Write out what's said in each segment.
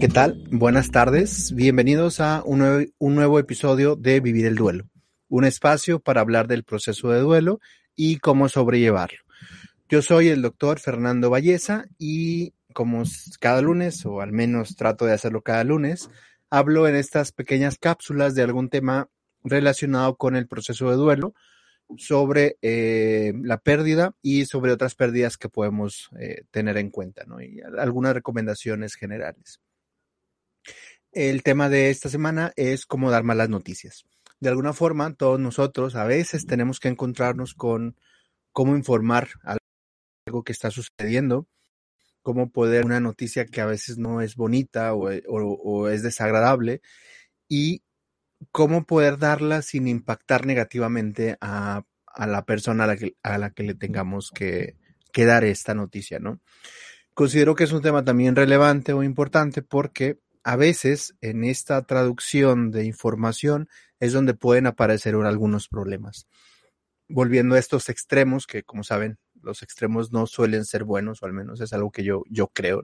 ¿qué tal? Buenas tardes. Bienvenidos a un nuevo, un nuevo, episodio de Vivir el Duelo, un espacio para hablar del proceso de duelo y cómo sobrellevarlo. Yo soy el doctor Fernando Valleza y como cada lunes, o al menos trato de hacerlo cada lunes, hablo en estas pequeñas cápsulas de algún tema relacionado con el proceso de duelo, sobre eh, la pérdida y sobre otras pérdidas que podemos eh, tener en cuenta, ¿no? Y algunas recomendaciones generales. El tema de esta semana es cómo dar malas noticias. De alguna forma, todos nosotros a veces tenemos que encontrarnos con cómo informar algo que está sucediendo, cómo poder una noticia que a veces no es bonita o, o es desagradable y cómo poder darla sin impactar negativamente a, la persona a la, que, le tengamos que, dar esta noticia, ¿no? Considero que es un tema también relevante o importante porque a veces en esta traducción de información es donde pueden aparecer algunos problemas. Volviendo a estos extremos, que como saben, los extremos no suelen ser buenos, o al menos es algo que yo, yo creo.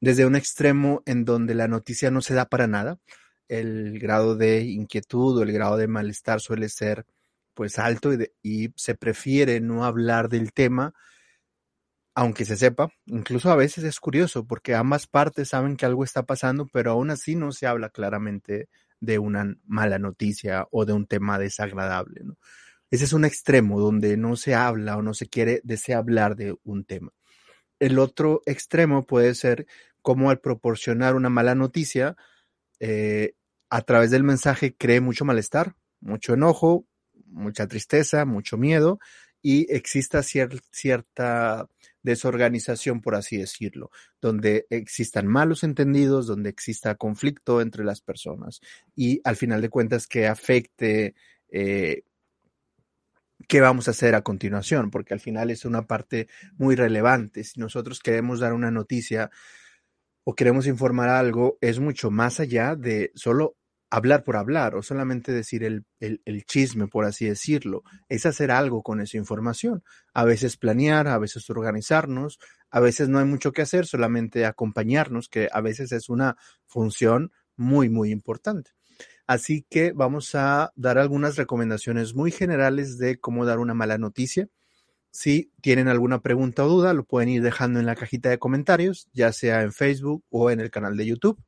Desde un extremo en donde la noticia no se da para nada, el grado de inquietud o el grado de malestar suele ser pues alto y, se prefiere no hablar del tema, aunque se sepa. Incluso a veces es curioso porque ambas partes saben que algo está pasando, pero aún así no se habla claramente de una mala noticia o de un tema desagradable. Ese es un extremo donde no se habla o no se quiere, desea hablar de un tema. El otro extremo puede ser como al proporcionar una mala noticia, eh, a través del mensaje cree mucho malestar, mucho enojo, mucha tristeza, mucho miedo y exista cierta desorganización, por así decirlo, donde existan malos entendidos, donde exista conflicto entre las personas y al final de cuentas que afecte eh, qué vamos a hacer a continuación, porque al final es una parte muy relevante. Si nosotros queremos dar una noticia o queremos informar algo, es mucho más allá de solo hablar por hablar o solamente decir el, chisme, por así decirlo, es hacer algo con esa información. A veces planear, a veces organizarnos, a veces no hay mucho que hacer, solamente acompañarnos, que a veces es una función muy, muy importante. Así que vamos a dar algunas recomendaciones muy generales de cómo dar una mala noticia. Si tienen alguna pregunta o duda, lo pueden ir dejando en la cajita de comentarios, ya sea en Facebook o en el canal de YouTube.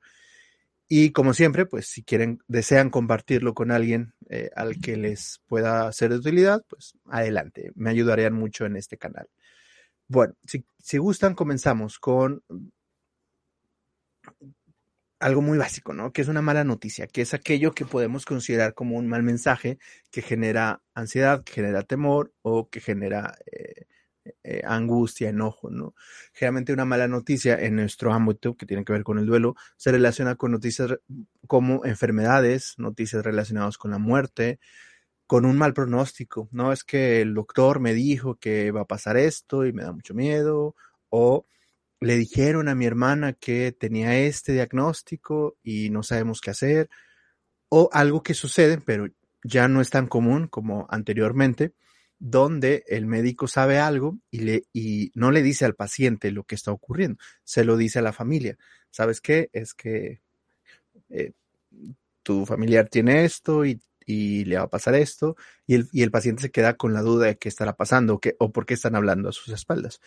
Y como siempre, pues si quieren, desean compartirlo con alguien eh, al que les pueda ser de utilidad, pues adelante, me ayudarían mucho en este canal. Bueno, si, si gustan, comenzamos con algo muy básico, ¿no? Que es una mala noticia, que es aquello que podemos considerar como un mal mensaje que genera ansiedad, que genera temor o que genera eh, eh, angustia, enojo, ¿no? Generalmente una mala noticia en nuestro ámbito que tiene que ver con el duelo se relaciona con noticias como enfermedades, noticias relacionadas con la muerte, con un mal pronóstico, ¿no? Es que el doctor me dijo que va a pasar esto y me da mucho miedo, o le dijeron a mi hermana que tenía este diagnóstico y no sabemos qué hacer, o algo que sucede, pero ya no es tan común como anteriormente, donde el médico sabe algo y, le, y no le dice al paciente lo que está ocurriendo, se lo dice a la familia. ¿Sabes qué? Es que eh, tu familiar tiene esto y, le va a pasar esto y el, y el, paciente se queda con la duda de qué estará pasando o, o por qué están hablando a sus espaldas.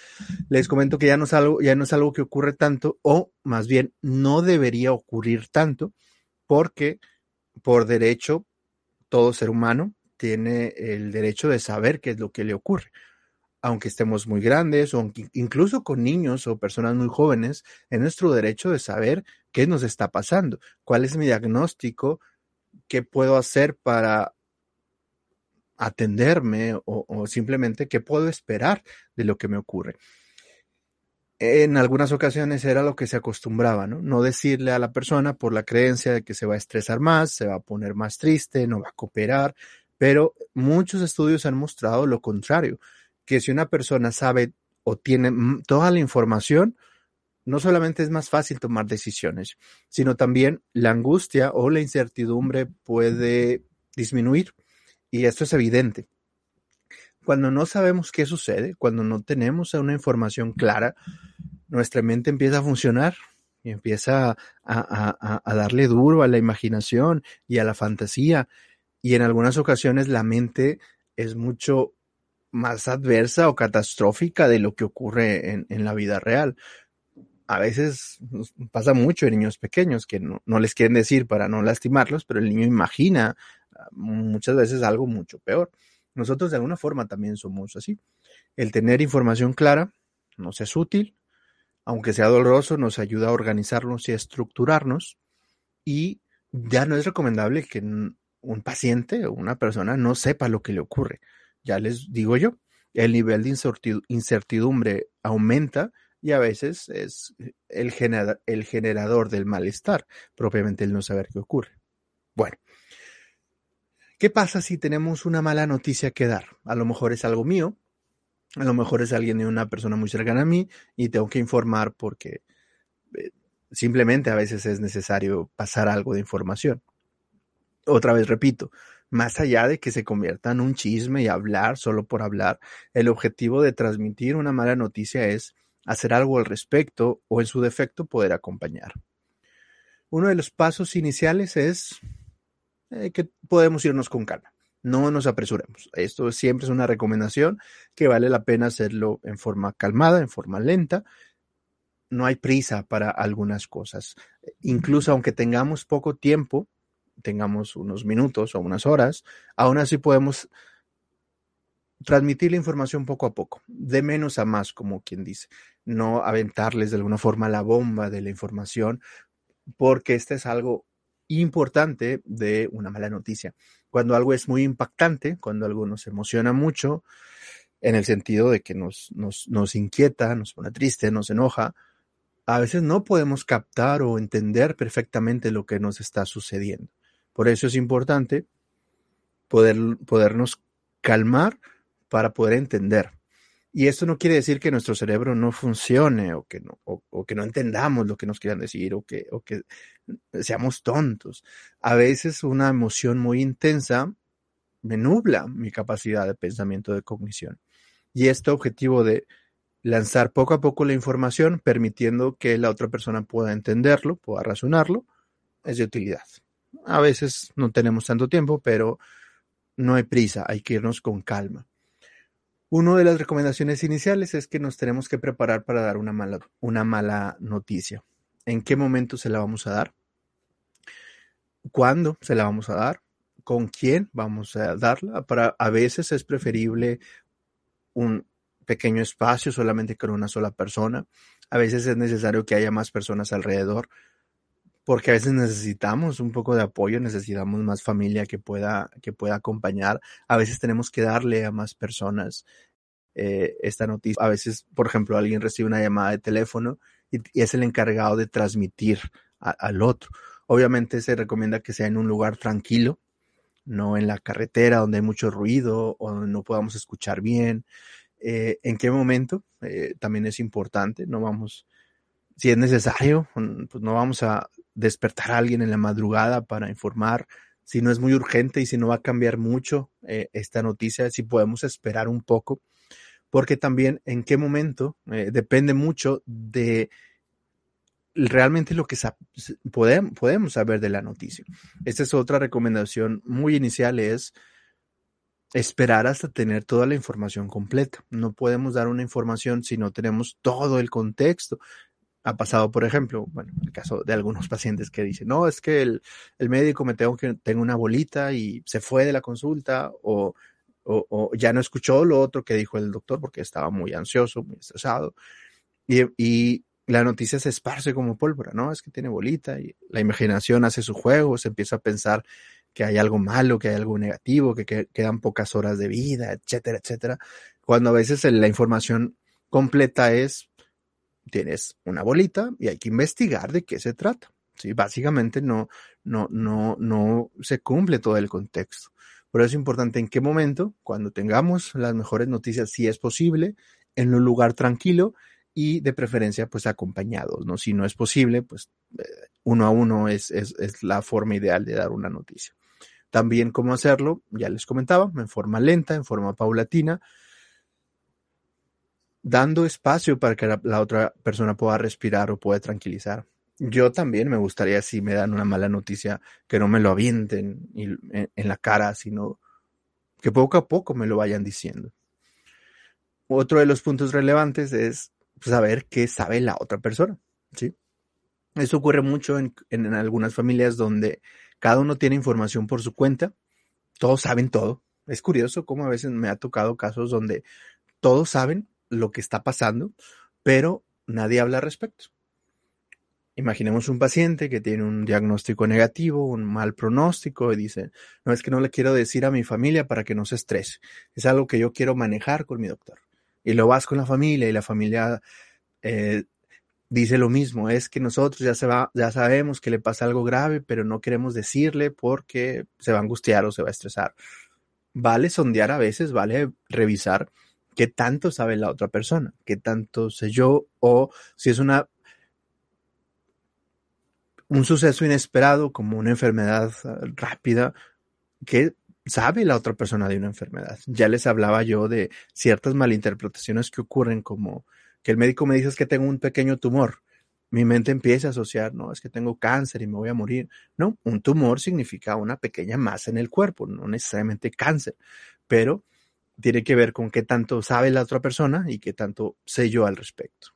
Les comento que ya no, es algo, ya no es algo que ocurre tanto o más bien no debería ocurrir tanto porque por derecho todo ser humano tiene el derecho de saber qué es lo que le ocurre. Aunque estemos muy grandes o incluso con niños o personas muy jóvenes, es nuestro derecho de saber qué nos está pasando, cuál es mi diagnóstico, qué puedo hacer para atenderme o, simplemente qué puedo esperar de lo que me ocurre en algunas ocasiones era lo que se acostumbraba, ¿no? No decirle a la persona por la creencia de que se va a estresar más, se va a poner más triste, no va a cooperar, pero muchos estudios han mostrado lo contrario, que si una persona sabe o tiene toda la información, no solamente es más fácil tomar decisiones, sino también la angustia o la incertidumbre puede disminuir. Y esto es evidente. Cuando no sabemos qué sucede, cuando no tenemos una información clara, nuestra mente empieza a funcionar y empieza a, a, darle duro a la imaginación y a la fantasía. Y en algunas ocasiones la mente es mucho más adversa o catastrófica de lo que ocurre en, en la vida real. A veces pasa mucho en niños pequeños que no, no, les quieren decir para no lastimarlos, pero el niño imagina ah, muchas veces algo mucho peor. Nosotros de alguna forma también somos así. El tener información clara nos es útil, aunque sea doloroso, nos ayuda a organizarnos y a estructurarnos. Y ya no es recomendable que un paciente o una persona no sepa lo que le ocurre. Ya les digo yo, el nivel de incertidumbre aumenta y a veces es el, el generador del malestar, propiamente el no saber qué ocurre. Bueno, ¿qué pasa si tenemos una mala noticia que dar? A lo mejor es algo mío, a lo mejor es alguien de una persona muy cercana a mí y tengo que informar porque eh, simplemente a veces es necesario pasar algo de información. Otra vez repito, más allá de que se convierta en un chisme y hablar solo por hablar, el objetivo de transmitir una mala noticia es hacer algo al respecto o en su defecto poder acompañar. Uno de los pasos iniciales es eh, que podemos irnos con calma no nos apresuremos. Esto siempre es una recomendación que vale la pena hacerlo en forma calmada, en forma lenta. No hay prisa para algunas cosas. Incluso aunque tengamos poco tiempo, tengamos unos minutos o unas horas, aún así podemos transmitir la información poco a poco, de menos a más, como quien dice, no aventarles de alguna forma la bomba de la información, porque este es algo importante de una mala noticia cuando algo es muy impactante, cuando algo nos emociona mucho, en el sentido de que nos, nos, nos inquieta, nos pone triste, nos enoja, a veces no podemos captar o entender perfectamente lo que nos está sucediendo. Por eso es importante poder, podernos calmar para poder entender. Y esto no quiere decir que nuestro cerebro no funcione o que no, o, que no entendamos lo que nos quieran decir o que, o que seamos tontos. A veces una emoción muy intensa me nubla mi capacidad de pensamiento, de cognición. Y este objetivo de lanzar poco a poco la información, permitiendo que la otra persona pueda entenderlo, pueda razonarlo, es de utilidad. A veces no tenemos tanto tiempo, pero no hay prisa, hay que irnos con calma. Una de las recomendaciones iniciales es que nos tenemos que preparar para dar una mala, una mala noticia. ¿En qué momento se la vamos a dar? ¿Cuándo se la vamos a dar? ¿Con quién vamos a darla? Para, a veces es preferible un pequeño espacio solamente con una sola persona. A veces es necesario que haya más personas alrededor porque a veces necesitamos un poco de apoyo, necesitamos más familia que pueda, que pueda acompañar. A veces tenemos que darle a más personas eh, esta noticia. A veces, por ejemplo, alguien recibe una llamada de teléfono y, es el encargado de transmitir al otro. Obviamente se recomienda que sea en un lugar tranquilo, no en la carretera donde hay mucho ruido o donde no podamos escuchar bien. Eh, ¿En qué momento? Eh, también es importante, no vamos, si es necesario, pues no vamos a despertar a alguien en la madrugada para informar si no es muy urgente y si no va a cambiar mucho eh, esta noticia, si podemos esperar un poco, porque también en qué momento eh, depende mucho de realmente lo que podemos, podemos saber de la noticia. Esta es otra recomendación muy inicial, es esperar hasta tener toda la información completa. No podemos dar una información si no tenemos todo el contexto ha pasado, por ejemplo, bueno, el caso de algunos pacientes que dicen, no, es que el, el médico me tengo que tengo una bolita y se fue de la consulta o, o, ya no escuchó lo otro que dijo el doctor porque estaba muy ansioso, muy estresado. Y, y la noticia se esparce como pólvora, ¿no? Es que tiene bolita y la imaginación hace su juego, se empieza a pensar que hay algo malo, que hay algo negativo, que, que quedan pocas horas de vida, etcétera, etcétera. Cuando a veces la información completa es tienes una bolita y hay que investigar de qué se trata. ¿sí? Básicamente no, no, no, no se cumple todo el contexto. Por eso es importante en qué momento, cuando tengamos las mejores noticias, si es posible, en un lugar tranquilo y de preferencia pues acompañados, ¿no? Si no es posible, pues eh, uno a uno es, es, es la forma ideal de dar una noticia. También cómo hacerlo, ya les comentaba, en forma lenta, en forma paulatina, dando espacio para que la, otra persona pueda respirar o pueda tranquilizar. yo también me gustaría si me dan una mala noticia que no me lo avienten en la cara, sino que poco a poco me lo vayan diciendo. Otro de los puntos relevantes es saber qué sabe la otra persona, ¿sí? Eso ocurre mucho en, algunas familias donde cada uno tiene información por su cuenta, todos saben todo. Es curioso cómo a veces me ha tocado casos donde todos saben lo que está pasando, pero nadie habla al respecto. Imaginemos un paciente que tiene un diagnóstico negativo, un mal pronóstico y dice, no es que no le quiero decir a mi familia para que no se estrese, es algo que yo quiero manejar con mi doctor. Y lo vas con la familia y la familia eh, dice lo mismo, es que nosotros ya, se va, ya sabemos que le pasa algo grave, pero no queremos decirle porque se va a angustiar o se va a estresar. Vale sondear a veces, vale revisar qué tanto sabe la otra persona, qué tanto sé yo, o si es un suceso inesperado como una enfermedad ah, rápida que sabe la otra persona de una enfermedad. Ya les hablaba yo de ciertas malinterpretaciones que ocurren como que el médico me dice que tengo un pequeño tumor. Mi mente empieza a asociar, no, es que tengo cáncer y me voy a morir. No, un tumor significa una pequeña masa en el cuerpo, no necesariamente cáncer, pero tiene que ver con qué tanto sabe la otra persona y qué tanto sé yo al respecto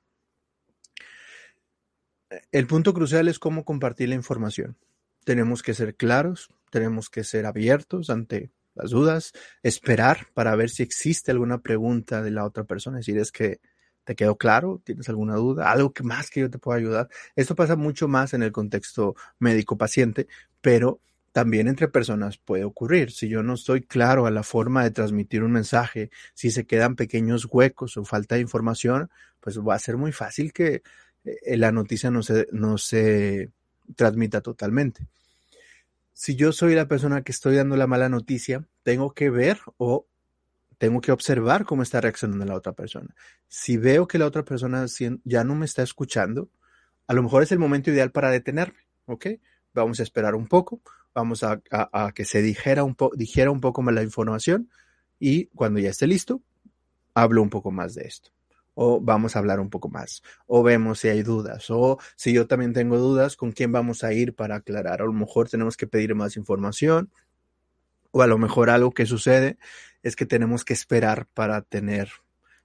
el punto crucial es cómo compartir la información. Tenemos que ser claros, tenemos que ser abiertos ante las dudas, esperar para ver si existe alguna pregunta de la otra persona, decir, es que te quedó claro, tienes alguna duda, algo que más que yo te pueda ayudar. Esto pasa mucho más en el contexto médico-paciente, pero también entre personas puede ocurrir. Si yo no estoy claro a la forma de transmitir un mensaje, si se quedan pequeños huecos o falta de información, pues va a ser muy fácil que eh, la noticia no se, no se transmita totalmente. Si yo soy la persona que estoy dando la mala noticia, tengo que ver o tengo que observar cómo está reaccionando la otra persona. Si veo que la otra persona ya no me está escuchando, a lo mejor es el momento ideal para detenerme, ¿ok? Vamos a esperar un poco, vamos a, que se dijera un, dijera un poco más la información y cuando ya esté listo, hablo un poco más de esto. O vamos a hablar un poco más, o vemos si hay dudas, o si yo también tengo dudas, con quién vamos a ir para aclarar, a lo mejor tenemos que pedir más información, o a lo mejor algo que sucede es que tenemos que esperar para tener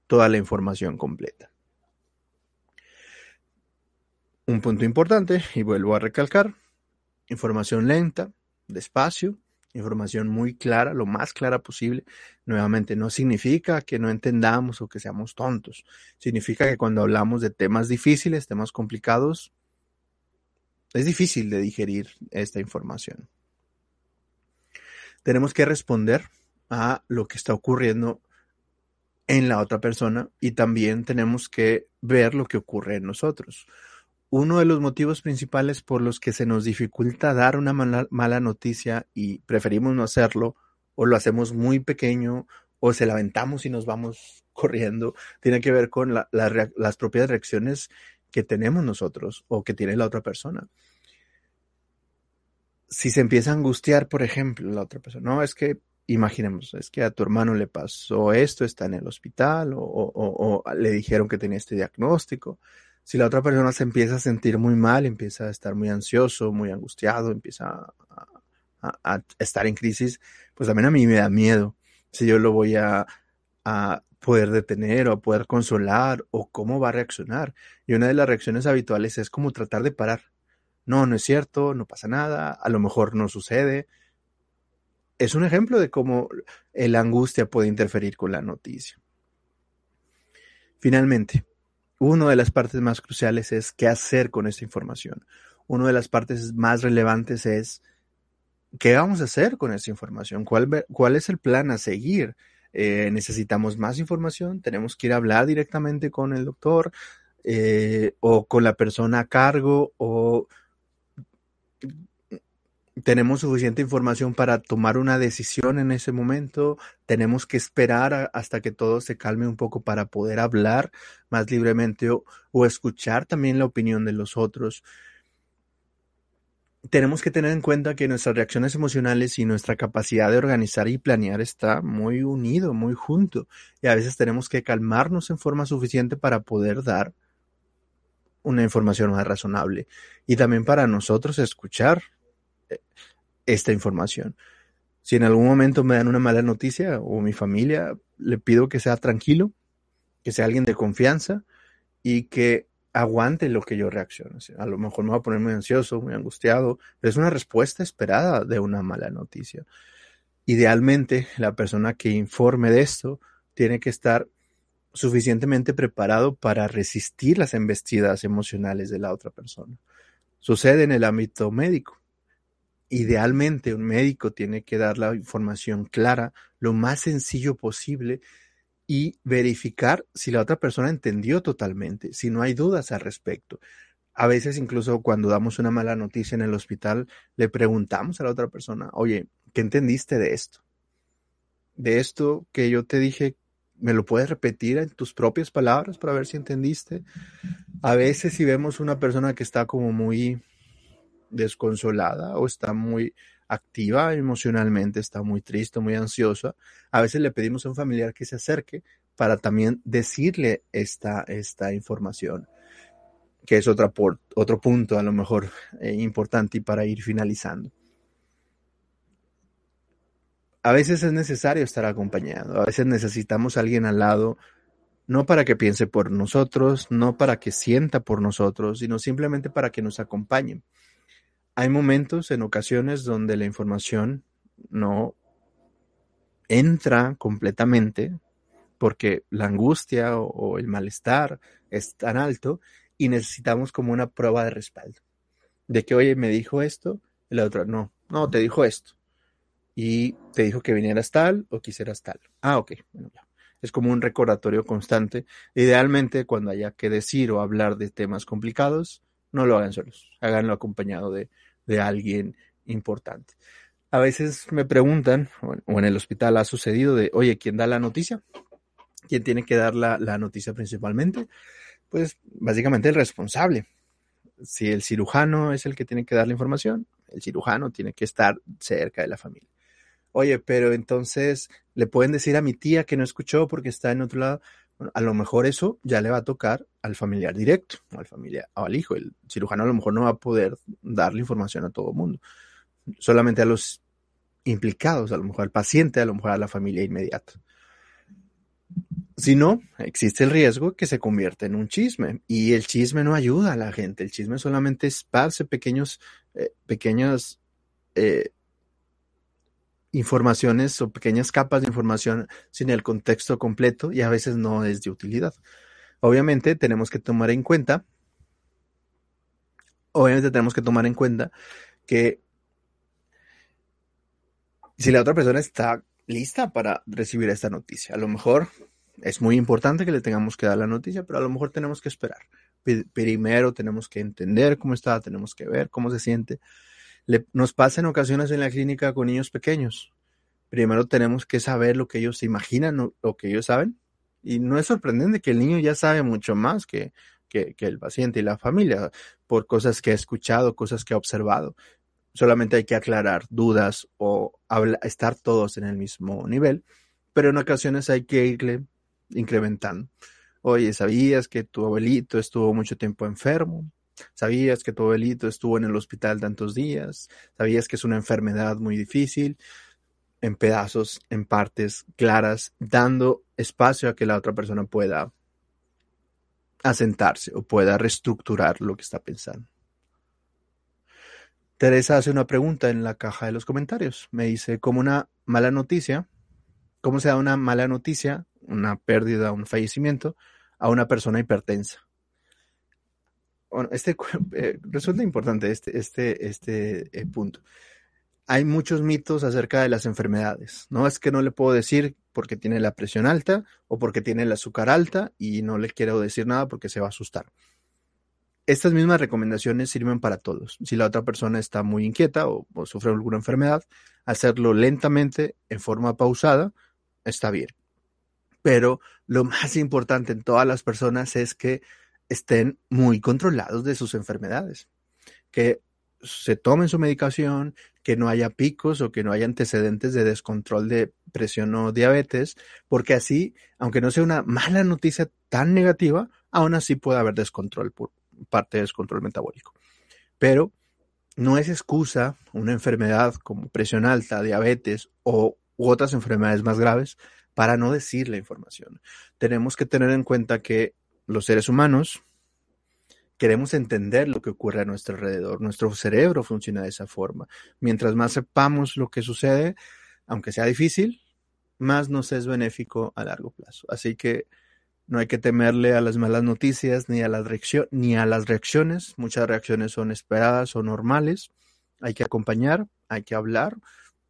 toda la información completa. Un punto importante, y vuelvo a recalcar, información lenta, despacio, información muy clara, lo más clara posible. Nuevamente, no significa que no entendamos o que seamos tontos. Significa que cuando hablamos de temas difíciles, temas complicados, es difícil de digerir esta información. Tenemos que responder a lo que está ocurriendo en la otra persona y también tenemos que ver lo que ocurre en nosotros uno de los motivos principales por los que se nos dificulta dar una mala, noticia y preferimos no hacerlo, o lo hacemos muy pequeño, o se la y nos vamos corriendo, tiene que ver con las propias reacciones que tenemos nosotros o que tiene la otra persona. Si se empieza a angustiar, por ejemplo, la otra persona, no, es que imaginemos, es que a tu hermano le pasó esto, está en el hospital, o le dijeron que tenía este diagnóstico si la otra persona se empieza a sentir muy mal, empieza a estar muy ansioso, muy angustiado, empieza a, estar en crisis, pues también a mí me da miedo si yo lo voy a, poder detener o a poder consolar o cómo va a reaccionar. Y una de las reacciones habituales es como tratar de parar. No, no es cierto, no pasa nada, a lo mejor no sucede. Es un ejemplo de cómo la angustia puede interferir con la noticia. Finalmente, una de las partes más cruciales es qué hacer con esta información. Una de las partes más relevantes es qué vamos a hacer con esta información, cuál, es el plan a seguir. Eh, necesitamos más información, tenemos que ir a hablar directamente con el doctor eh, o con la persona a cargo o tenemos suficiente información para tomar una decisión en ese momento, tenemos que esperar hasta que todo se calme un poco para poder hablar más libremente o, escuchar también la opinión de los otros. Tenemos que tener en cuenta que nuestras reacciones emocionales y nuestra capacidad de organizar y planear está muy unido, muy junto. Y a veces tenemos que calmarnos en forma suficiente para poder dar una información más razonable y también para nosotros escuchar esta información. Si en algún momento me dan una mala noticia o mi familia, le pido que sea tranquilo, que sea alguien de confianza y que aguante lo que yo reacciono. A lo mejor me voy a poner muy ansioso, muy angustiado, pero es una respuesta esperada de una mala noticia. Idealmente, la persona que informe de esto tiene que estar suficientemente preparado para resistir las embestidas emocionales de la otra persona. Sucede en el ámbito médico. Idealmente, un médico tiene que dar la información clara, lo más sencillo posible y verificar si la otra persona entendió totalmente, si no hay dudas al respecto. A veces incluso cuando damos una mala noticia en el hospital, le preguntamos a la otra persona, oye, ¿qué entendiste de esto? De esto que yo te dije, ¿me lo puedes repetir en tus propias palabras para ver si entendiste? A veces si vemos una persona que está como muy desconsolada o está muy activa emocionalmente, está muy triste, muy ansiosa, a veces le pedimos a un familiar que se acerque para también decirle esta, esta información, que es otra por, otro punto a lo mejor eh, importante y para ir finalizando. A veces es necesario estar acompañado, a veces necesitamos a alguien al lado, no para que piense por nosotros, no para que sienta por nosotros, sino simplemente para que nos acompañen hay momentos, en ocasiones, donde la información no entra completamente porque la angustia o, el malestar es tan alto y necesitamos como una prueba de respaldo. De que, oye, me dijo esto, la otra, no, no, te dijo esto. Y te dijo que vinieras tal o quisieras tal. Ah, ok. Es como un recordatorio constante. Idealmente, cuando haya que decir o hablar de temas complicados, no lo hagan solos, háganlo acompañado de, de alguien importante. A veces me preguntan, o en el hospital ha sucedido, de, oye, ¿quién da la noticia? ¿Quién tiene que dar la, la noticia principalmente? Pues básicamente el responsable. Si el cirujano es el que tiene que dar la información, el cirujano tiene que estar cerca de la familia. Oye, pero entonces le pueden decir a mi tía que no escuchó porque está en otro lado. A lo mejor eso ya le va a tocar al familiar directo, al familiar, o al hijo. El cirujano a lo mejor no va a poder darle información a todo el mundo, solamente a los implicados, a lo mejor al paciente, a lo mejor a la familia inmediata. Si no, existe el riesgo que se convierta en un chisme y el chisme no ayuda a la gente, el chisme solamente esparce pequeños, eh, pequeñas eh, informaciones o pequeñas capas de información sin el contexto completo y a veces no es de utilidad. Obviamente tenemos que tomar en cuenta, obviamente tenemos que tomar en cuenta que si la otra persona está lista para recibir esta noticia, a lo mejor es muy importante que le tengamos que dar la noticia, pero a lo mejor tenemos que esperar. Primero tenemos que entender cómo está, tenemos que ver cómo se siente nos pasa en ocasiones en la clínica con niños pequeños. Primero tenemos que saber lo que ellos se imaginan o lo que ellos saben. Y no es sorprendente que el niño ya sabe mucho más que, que, el paciente y la familia por cosas que ha escuchado, cosas que ha observado. Solamente hay que aclarar dudas o estar todos en el mismo nivel, pero en ocasiones hay que irle incrementando. Oye, ¿sabías que tu abuelito estuvo mucho tiempo enfermo? ¿Sabías que tu abuelito estuvo en el hospital tantos días? ¿Sabías que es una enfermedad muy difícil? En pedazos, en partes claras, dando espacio a que la otra persona pueda asentarse o pueda reestructurar lo que está pensando. Teresa hace una pregunta en la caja de los comentarios. Me dice, ¿cómo una mala noticia, cómo se da una mala noticia, una pérdida, un fallecimiento a una persona hipertensa? Bueno, este eh, resulta importante este, este, este eh, punto. Hay muchos mitos acerca de las enfermedades. No es que no le puedo decir porque tiene la presión alta o porque tiene el azúcar alta y no le quiero decir nada porque se va a asustar. Estas mismas recomendaciones sirven para todos. Si la otra persona está muy inquieta o, o sufre alguna enfermedad, hacerlo lentamente, en forma pausada, está bien. Pero lo más importante en todas las personas es que estén muy controlados de sus enfermedades, que se tomen su medicación, que no haya picos o que no haya antecedentes de descontrol de presión o diabetes, porque así, aunque no sea una mala noticia tan negativa, aún así puede haber descontrol por parte de descontrol metabólico. Pero no es excusa una enfermedad como presión alta, diabetes o u otras enfermedades más graves para no decir la información. Tenemos que tener en cuenta que los seres humanos queremos entender lo que ocurre a nuestro alrededor. Nuestro cerebro funciona de esa forma. Mientras más sepamos lo que sucede, aunque sea difícil, más nos es benéfico a largo plazo. Así que no hay que temerle a las malas noticias ni a las, ni a las reacciones. Muchas reacciones son esperadas o normales. Hay que acompañar, hay que hablar,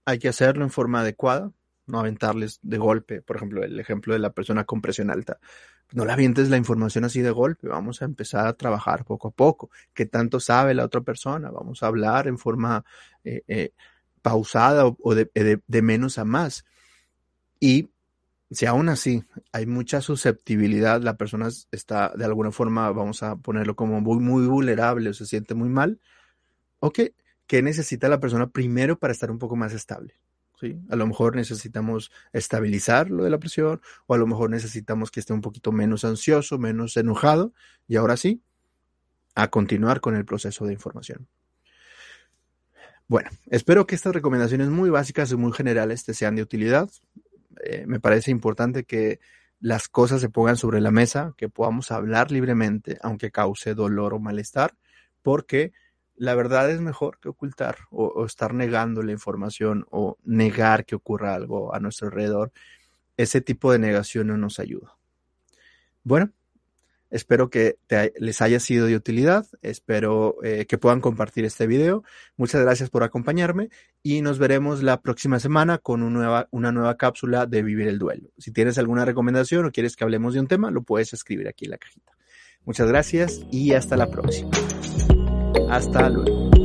hay que hacerlo en forma adecuada, no aventarles de golpe. Por ejemplo, el ejemplo de la persona con presión alta. No le avientes la información así de golpe. Vamos a empezar a trabajar poco a poco. ¿Qué tanto sabe la otra persona? Vamos a hablar en forma eh, eh, pausada o, de, de menos a más. Y si aún así hay mucha susceptibilidad, la persona está de alguna forma, vamos a ponerlo como muy, muy vulnerable o se siente muy mal, ok, ¿qué necesita la persona primero para estar un poco más estable? A lo mejor necesitamos estabilizar lo de la presión o a lo mejor necesitamos que esté un poquito menos ansioso, menos enojado y ahora sí, a continuar con el proceso de información. Bueno, espero que estas recomendaciones muy básicas y muy generales te sean de utilidad. Eh, me parece importante que las cosas se pongan sobre la mesa, que podamos hablar libremente, aunque cause dolor o malestar, porque la verdad es mejor que ocultar o, estar negando la información o negar que ocurra algo a nuestro alrededor. Ese tipo de negación no nos ayuda. Bueno, Espero que les haya sido de utilidad, espero eh, que puedan compartir este video. Muchas gracias por acompañarme y nos veremos la próxima semana con una nueva, una nueva cápsula de Vivir el Duelo. Si tienes alguna recomendación o quieres que hablemos de un tema, lo puedes escribir aquí en la cajita. Muchas gracias y hasta la próxima. Hasta luego.